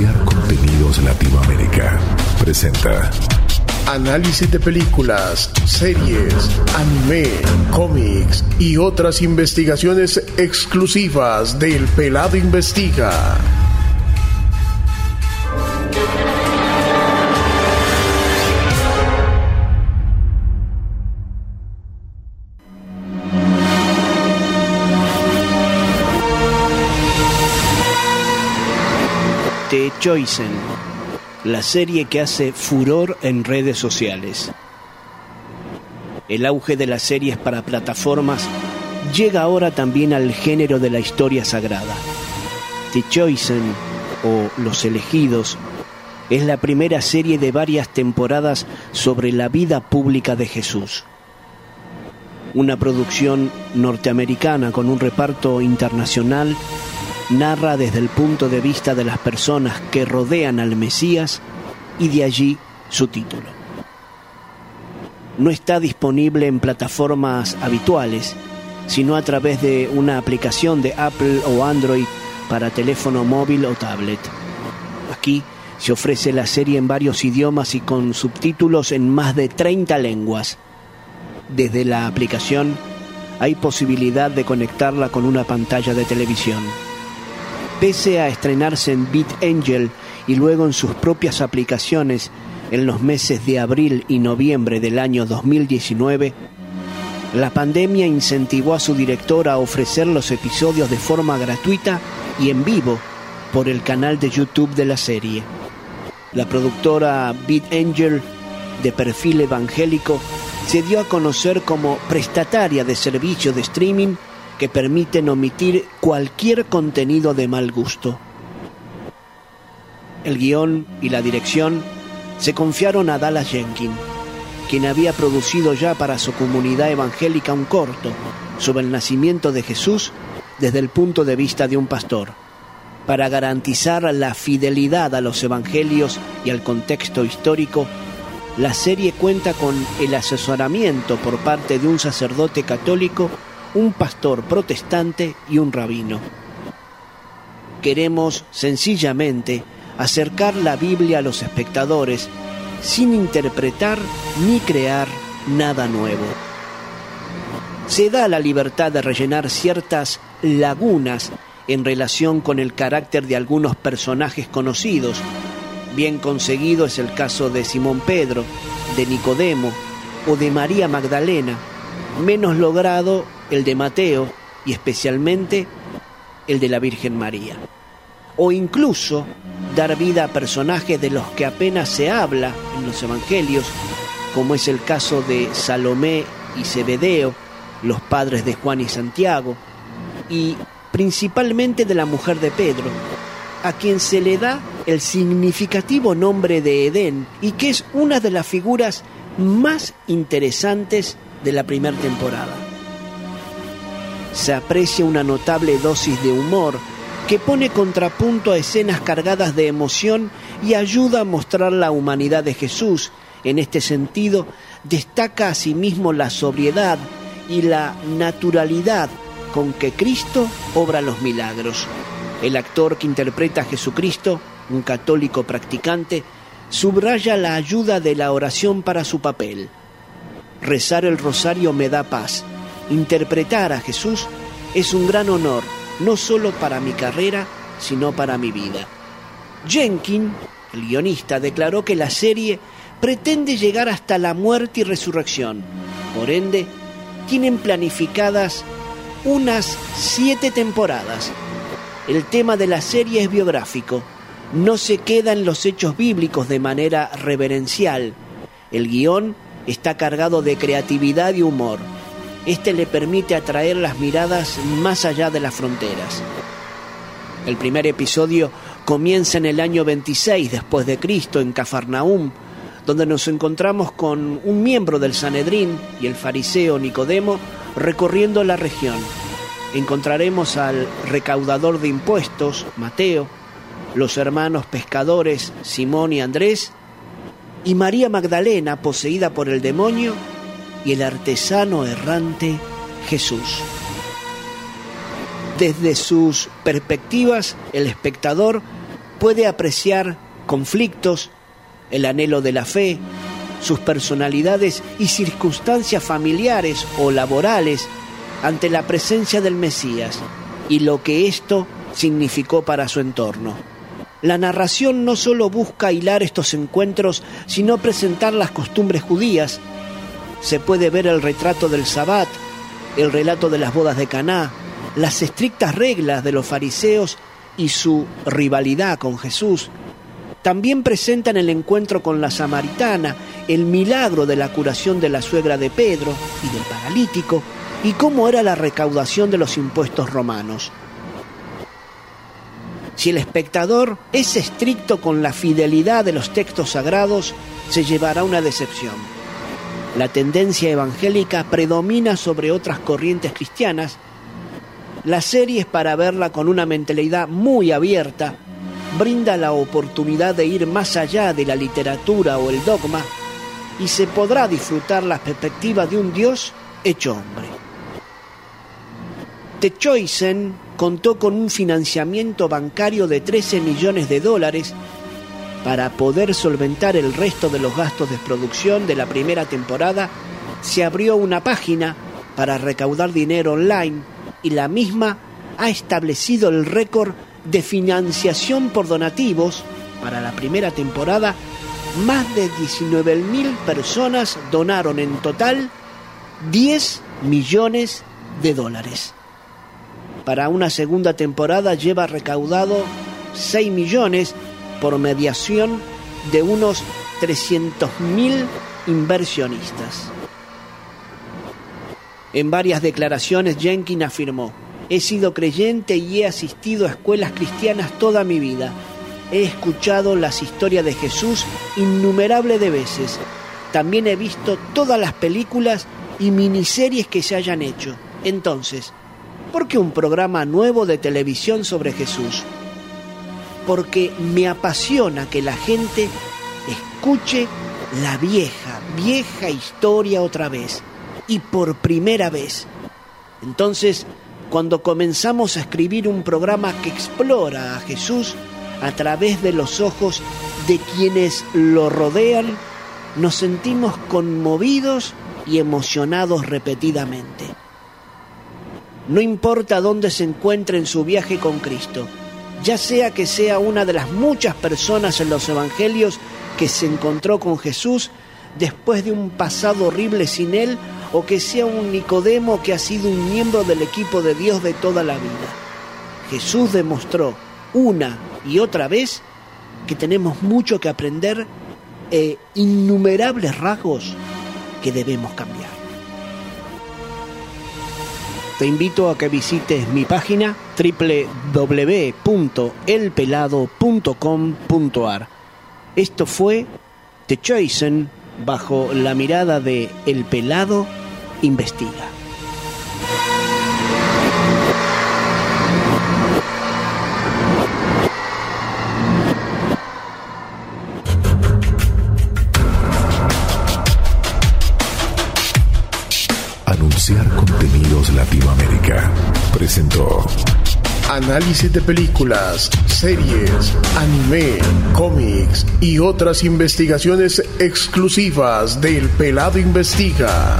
Contenidos Latinoamérica presenta Análisis de películas, series, anime, cómics y otras investigaciones exclusivas del Pelado Investiga. The Chosen, la serie que hace furor en redes sociales. El auge de las series para plataformas llega ahora también al género de la historia sagrada. The Chosen o Los Elegidos es la primera serie de varias temporadas sobre la vida pública de Jesús. Una producción norteamericana con un reparto internacional narra desde el punto de vista de las personas que rodean al Mesías y de allí su título. No está disponible en plataformas habituales, sino a través de una aplicación de Apple o Android para teléfono móvil o tablet. Aquí se ofrece la serie en varios idiomas y con subtítulos en más de 30 lenguas. Desde la aplicación hay posibilidad de conectarla con una pantalla de televisión. Pese a estrenarse en BitAngel y luego en sus propias aplicaciones en los meses de abril y noviembre del año 2019, la pandemia incentivó a su director a ofrecer los episodios de forma gratuita y en vivo por el canal de YouTube de la serie. La productora BitAngel, de perfil evangélico, se dio a conocer como prestataria de servicio de streaming que permiten omitir cualquier contenido de mal gusto. El guion y la dirección se confiaron a Dallas Jenkins, quien había producido ya para su comunidad evangélica un corto sobre el nacimiento de Jesús desde el punto de vista de un pastor. Para garantizar la fidelidad a los evangelios y al contexto histórico, la serie cuenta con el asesoramiento por parte de un sacerdote católico un pastor protestante y un rabino. Queremos sencillamente acercar la Biblia a los espectadores sin interpretar ni crear nada nuevo. Se da la libertad de rellenar ciertas lagunas en relación con el carácter de algunos personajes conocidos. Bien conseguido es el caso de Simón Pedro, de Nicodemo o de María Magdalena. Menos logrado el de Mateo y especialmente el de la Virgen María. O incluso dar vida a personajes de los que apenas se habla en los evangelios, como es el caso de Salomé y Zebedeo, los padres de Juan y Santiago, y principalmente de la mujer de Pedro, a quien se le da el significativo nombre de Edén y que es una de las figuras más interesantes de la primera temporada se aprecia una notable dosis de humor que pone contrapunto a escenas cargadas de emoción y ayuda a mostrar la humanidad de Jesús. En este sentido, destaca asimismo la sobriedad y la naturalidad con que Cristo obra los milagros. El actor que interpreta a Jesucristo, un católico practicante, subraya la ayuda de la oración para su papel. Rezar el rosario me da paz Interpretar a Jesús es un gran honor, no solo para mi carrera, sino para mi vida. Jenkins, el guionista, declaró que la serie pretende llegar hasta la muerte y resurrección. Por ende, tienen planificadas unas siete temporadas. El tema de la serie es biográfico, no se queda en los hechos bíblicos de manera reverencial. El guion está cargado de creatividad y humor. Este le permite atraer las miradas más allá de las fronteras. El primer episodio comienza en el año 26 después de Cristo en Cafarnaúm, donde nos encontramos con un miembro del Sanedrín y el fariseo Nicodemo recorriendo la región. Encontraremos al recaudador de impuestos, Mateo, los hermanos pescadores Simón y Andrés, y María Magdalena, poseída por el demonio, y el artesano errante Jesús. Desde sus perspectivas, el espectador puede apreciar conflictos, el anhelo de la fe, sus personalidades y circunstancias familiares o laborales ante la presencia del Mesías y lo que esto significó para su entorno. La narración no solo busca hilar estos encuentros, sino presentar las costumbres judías. Se puede ver el retrato del Sabbat, el relato de las bodas de Caná, las estrictas reglas de los fariseos y su rivalidad con Jesús. También presentan el encuentro con la samaritana, el milagro de la curación de la suegra de Pedro y del paralítico, y cómo era la recaudación de los impuestos romanos. Si el espectador es estricto con la fidelidad de los textos sagrados, se llevará una decepción. La tendencia evangélica predomina sobre otras corrientes cristianas. La serie es para verla con una mentalidad muy abierta, brinda la oportunidad de ir más allá de la literatura o el dogma y se podrá disfrutar la perspectiva de un Dios hecho hombre. Contó con un financiamiento bancario de 13 millones de dólares para poder solventar el resto de los gastos de producción de la primera temporada, se abrió una página para recaudar dinero online y la misma ha establecido el récord de financiación por donativos para la primera temporada. Más de 19.000 personas donaron en total 10 millones de dólares para una segunda temporada lleva recaudado 6 millones por mediación de unos 300.000 inversionistas. En varias declaraciones Jenkins afirmó, he sido creyente y he asistido a escuelas cristianas toda mi vida. He escuchado las historias de Jesús innumerables de veces. También he visto todas las películas y miniseries que se hayan hecho. Entonces, ¿Por qué un programa nuevo de televisión sobre Jesús? Porque me apasiona que la gente escuche la vieja, vieja historia otra vez y por primera vez. Entonces, cuando comenzamos a escribir un programa que explora a Jesús a través de los ojos de quienes lo rodean, nos sentimos conmovidos y emocionados repetidamente. No importa dónde se encuentre en su viaje con Cristo, ya sea que sea una de las muchas personas en los evangelios que se encontró con Jesús después de un pasado horrible sin él, o que sea un Nicodemo que ha sido un miembro del equipo de Dios de toda la vida. Jesús demostró una y otra vez que tenemos mucho que aprender e innumerables rasgos que debemos cambiar. Te invito a que visites mi página www.elpelado.com.ar. Esto fue The Chosen bajo la mirada de El Pelado Investiga. Análisis de películas, series, anime, cómics y otras investigaciones exclusivas del Pelado Investiga.